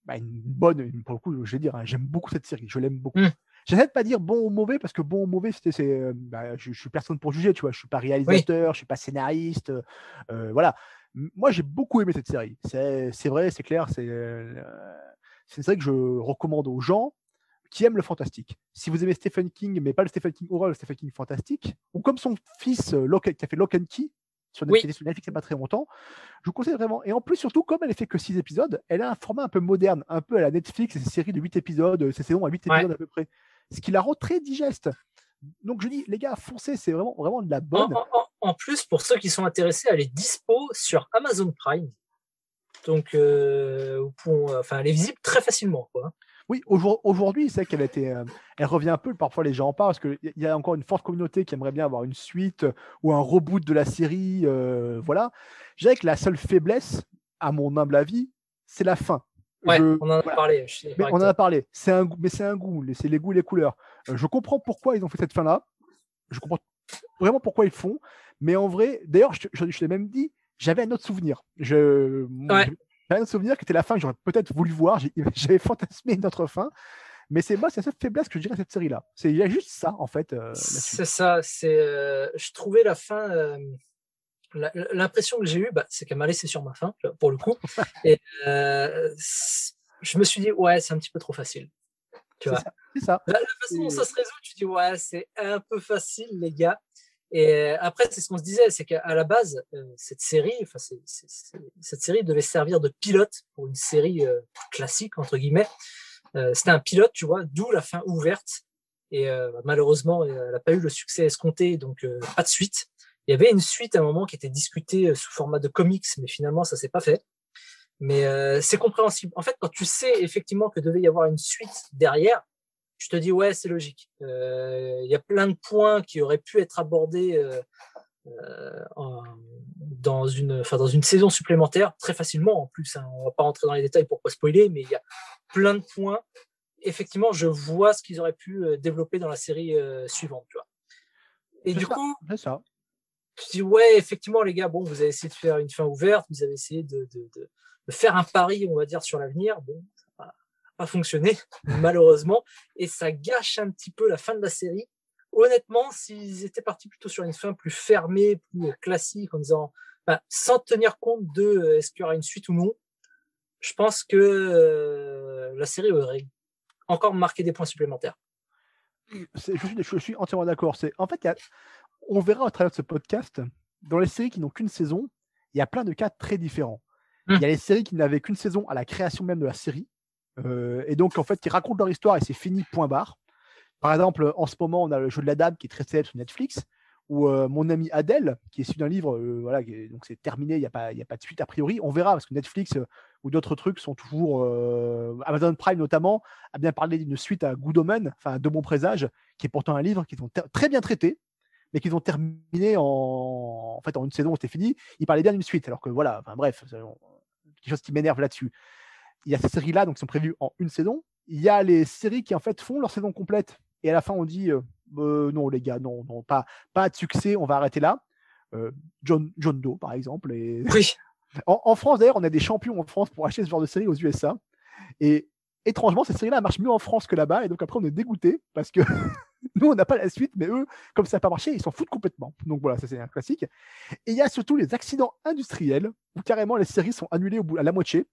bah, une bonne, pour le coup, je vais dire, hein, j'aime beaucoup cette série, je l'aime beaucoup. Mm. J'essaie de pas dire bon ou mauvais parce que bon ou mauvais, c'était, c'est, euh, bah, je, je suis personne pour juger, tu vois. Je suis pas réalisateur, je suis pas scénariste, euh, voilà. M- Moi, j'ai beaucoup aimé cette série. C'est c'est vrai, c'est clair, c'est euh, c'est une série que je recommande aux gens qui aiment le fantastique. Si vous aimez Stephen King, mais pas le Stephen King horror, le Stephen King fantastique, ou comme son fils euh, Lock- qui a fait Lock and Key sur Oui. Netflix, il n'y a pas très longtemps, je vous conseille vraiment. Et en plus, surtout, comme elle est fait que 6 épisodes, elle a un format un peu moderne, un peu à la Netflix, et ses séries de 8 épisodes, euh, ses saisons à 8 Ouais. épisodes à peu près. Ce qui la rend très digeste. Donc je dis, les gars, foncez, c'est vraiment, vraiment de la bonne. en- en- en plus, pour ceux qui sont intéressés, elle est dispo sur Amazon Prime. Donc, euh, enfin, elle est visible très facilement. Quoi. Oui, aujourd- aujourd'hui, c'est vrai qu'elle été, euh, elle revient un peu. Parfois, les gens en parlent parce qu'il y a encore une forte communauté qui aimerait bien avoir une suite ou un reboot de la série. euh, voilà. Je dirais que la seule faiblesse, à mon humble avis, c'est la fin. Ouais, Je- on en a voilà. parlé. je Mais on en a parlé. C'est un goût, mais c'est un goût. les- C'est les goûts et les couleurs. Euh, je comprends pourquoi ils ont fait cette fin-là. Je comprends vraiment pourquoi ils le font. Mais en vrai, d'ailleurs, je, je- je t'ai même dit, j'avais un autre souvenir. Je, Ouais. J'avais un autre souvenir qui était la fin que j'aurais peut-être voulu voir. J'ai- J'avais fantasmé une autre fin. Mais c'est moi, c'est la seule faiblesse que je dirais à cette série-là. C'est il y a juste ça en fait. euh. C'est ça. C'est, euh, je trouvais la fin. euh, L'impression que j'ai eue, bah, c'est qu'elle m'a laissé sur ma faim, pour le coup. Et euh, je me suis dit, ouais, c'est un petit peu trop facile. Tu vois. ça. C'est ça. La, la façon dont ça se résout, tu dis, ouais, c'est un peu facile, les gars. Et euh, après, c'est ce qu'on se disait, c'est qu'à la base, euh, cette série, enfin, cette série devait servir de pilote pour une série euh, classique, entre guillemets. Euh, C'était un pilote, tu vois, d'où la fin ouverte. Et malheureusement, elle n'a pas eu le succès escompté, donc pas de suite. Il y avait une suite à un moment qui était discutée sous format de comics, mais finalement, ça s'est pas fait. Mais c'est compréhensible. En fait, quand tu sais effectivement que devait y avoir une suite derrière, tu te dis ouais, c'est logique. Il y a plein de points qui auraient pu être abordés euh, dans une, enfin dans une saison supplémentaire très facilement. En plus, hein, on va pas rentrer dans les détails pour pas spoiler, mais il y a plein de points. Effectivement, je vois ce qu'ils auraient pu euh, développer dans la série euh, suivante. Tu vois. Et du coup, ça. Je dis ouais, effectivement, les gars, bon, vous avez essayé de faire une fin ouverte, vous avez essayé de, de, de, faire un pari, on va dire, sur l'avenir. Bon, ça n'a pas fonctionné, malheureusement, et ça gâche un petit peu la fin de la série honnêtement, s'ils étaient partis plutôt sur une fin plus fermée, plus classique, en disant, ben, sans tenir compte de euh, est-ce qu'il y aura une suite ou non, je pense que euh, la série aurait encore marqué des points supplémentaires. Je suis, entièrement d'accord. En fait, on verra à travers de ce podcast, dans les séries qui n'ont qu'une saison, il y a plein de cas très différents. Il y a hum. les séries qui n'avaient qu'une saison à la création même de la série, euh, et donc en fait qui racontent leur histoire et c'est fini, point barre. Par exemple, en ce moment, on a le jeu de la dame qui est très célèbre sur Netflix, où euh, mon ami Adèle, qui est issu d'un livre, euh, voilà, donc c'est terminé, il n'y a, pas, a pas de suite a priori. On verra, parce que Netflix euh, ou d'autres trucs sont toujours. Amazon Prime notamment a bien parlé d'une suite à Good Omen, enfin De Bon Présage, qui est pourtant un livre qu'ils ont très bien traité, mais qu'ils ont terminé en, en fait en une saison, c'était fini. Ils parlaient bien d'une suite, alors que voilà, enfin bref, quelque chose qui m'énerve là-dessus. Il y a ces séries-là, donc qui sont prévues en une saison. Il y a les séries qui en fait font leur saison complète et à la fin on dit euh, euh, non les gars, non, non, pas, pas de succès, on va arrêter là. Euh, John, John Doe par exemple. Et... Oui. En, France d'ailleurs, on a des champions en France pour acheter ce genre de série aux USA. Et étrangement, cette série-là marche mieux en France que là-bas. Et donc après, on est dégoûté parce que nous, on n'a pas la suite, mais eux, comme ça n'a pas marché, ils s'en foutent complètement. Donc voilà, ça c'est un classique. Et il y a surtout les accidents industriels où carrément les séries sont annulées au bout, à la moitié.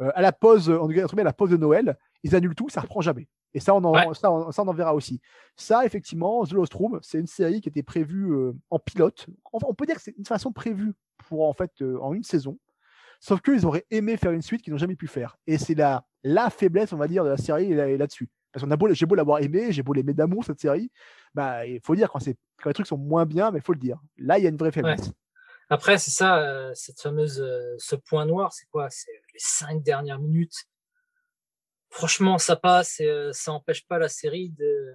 à la pause, en à la pause de Noël, ils annulent tout, ça reprend jamais. Et ça on, en, ça, on, en verra aussi. Ça, effectivement, The Lost Room, c'est une série qui était prévue euh, en pilote. on peut dire que c'est une façon prévue pour en fait euh, en une saison. Sauf qu'ils auraient aimé faire une suite qu'ils n'ont jamais pu faire. Et c'est la, la faiblesse, on va dire, de la série là-dessus. Parce qu'on a beau, j'ai beau l'avoir aimé, j'ai beau l'aimer d'amour cette série, bah il faut dire quand, quand les trucs sont moins bien, mais il faut le dire. Là, il y a une vraie faiblesse. Après, c'est ça, euh, cette fameuse, ce point noir, c'est quoi? C'est les cinq dernières minutes franchement, ça passe et euh, ça n'empêche pas la série de.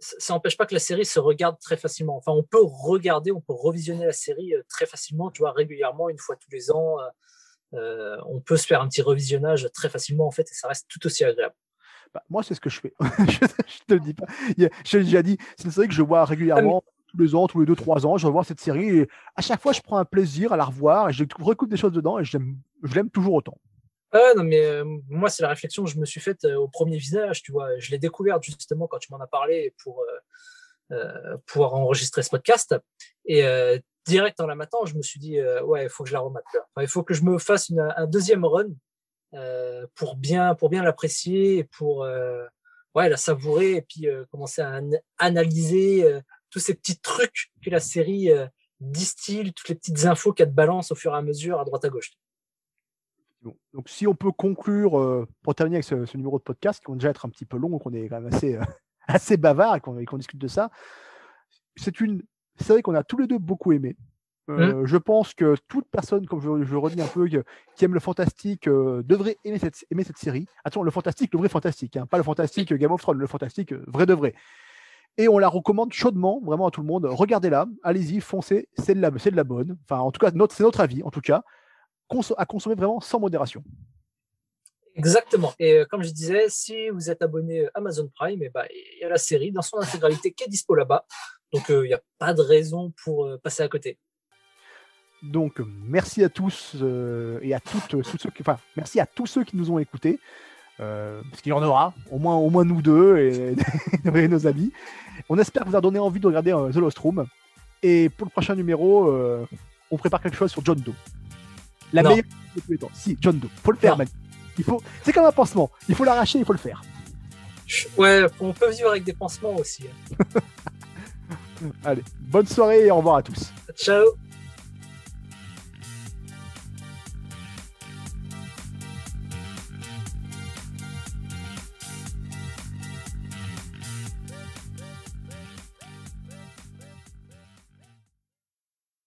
Ça n'empêche pas que la série se regarde très facilement. Enfin, on peut regarder, on peut revisionner la série euh, très facilement, tu vois, régulièrement, une fois tous les ans. Euh, on peut se faire un petit revisionnage très facilement, en fait, et ça reste tout aussi agréable. Moi, c'est ce que je fais. je, te le dis pas. Je l'ai déjà dit, c'est une série que je vois régulièrement. Tous les ans, tous les deux, trois ans, je revois cette série et à chaque fois, je prends un plaisir à la revoir et je recoupe des choses dedans et je l'aime toujours autant. Non, mais euh, moi, c'est la réflexion que je me suis faite euh, au premier visage, tu vois. Je l'ai découverte justement quand tu m'en as parlé pour euh, pouvoir enregistrer ce podcast. Et direct en la matin, je me suis dit, ouais, il faut que je la remate. il faut que je me fasse un deuxième run pour bien, pour bien l'apprécier et pour ouais, la savourer et puis commencer à analyser tous ces petits trucs que la série distille, toutes les petites infos qu'elle balance au fur et à mesure à droite à gauche. Donc, si on peut conclure, euh, pour terminer avec ce, numéro de podcast, qui va déjà être un petit peu long, qu'on est quand même assez, euh, assez bavard et qu'on discute de ça, c'est une série qu'on a tous les deux beaucoup aimé. Euh, mmh. Je pense que toute personne, comme je, je redis un peu, qui aime le fantastique, devrait aimer cette, aimer cette série. Attention, le fantastique, le vrai fantastique, hein, pas le fantastique Game of Thrones, le fantastique vrai de vrai. Et on la recommande chaudement, vraiment à tout le monde. Regardez-la, allez-y, foncez, c'est de, la, de la bonne. Enfin, en tout cas, c'est notre avis, en tout cas à consommer vraiment sans modération. Exactement. Et euh, comme je disais, si vous êtes abonné Amazon Prime, eh ben, il y a la série dans son intégralité qui est dispo là-bas. Donc euh, il n'y a pas de raison pour euh, passer à côté. Donc merci à tous et à toutes, ceux qui, enfin, merci à tous ceux qui nous ont écoutés. parce qu'il y en aura, au moins, au moins nous deux et, nos amis. On espère vous a donné envie de regarder The Lost Room. Et pour le prochain numéro, on prépare quelque chose sur John Doe. La meilleure de tous les temps. Si, John Doe. Faut le faire, man. Il faut. C'est comme un pansement. Il faut l'arracher, il faut le faire. Ouais, on peut vivre avec des pansements aussi. Allez, bonne soirée et au revoir à tous. Ciao.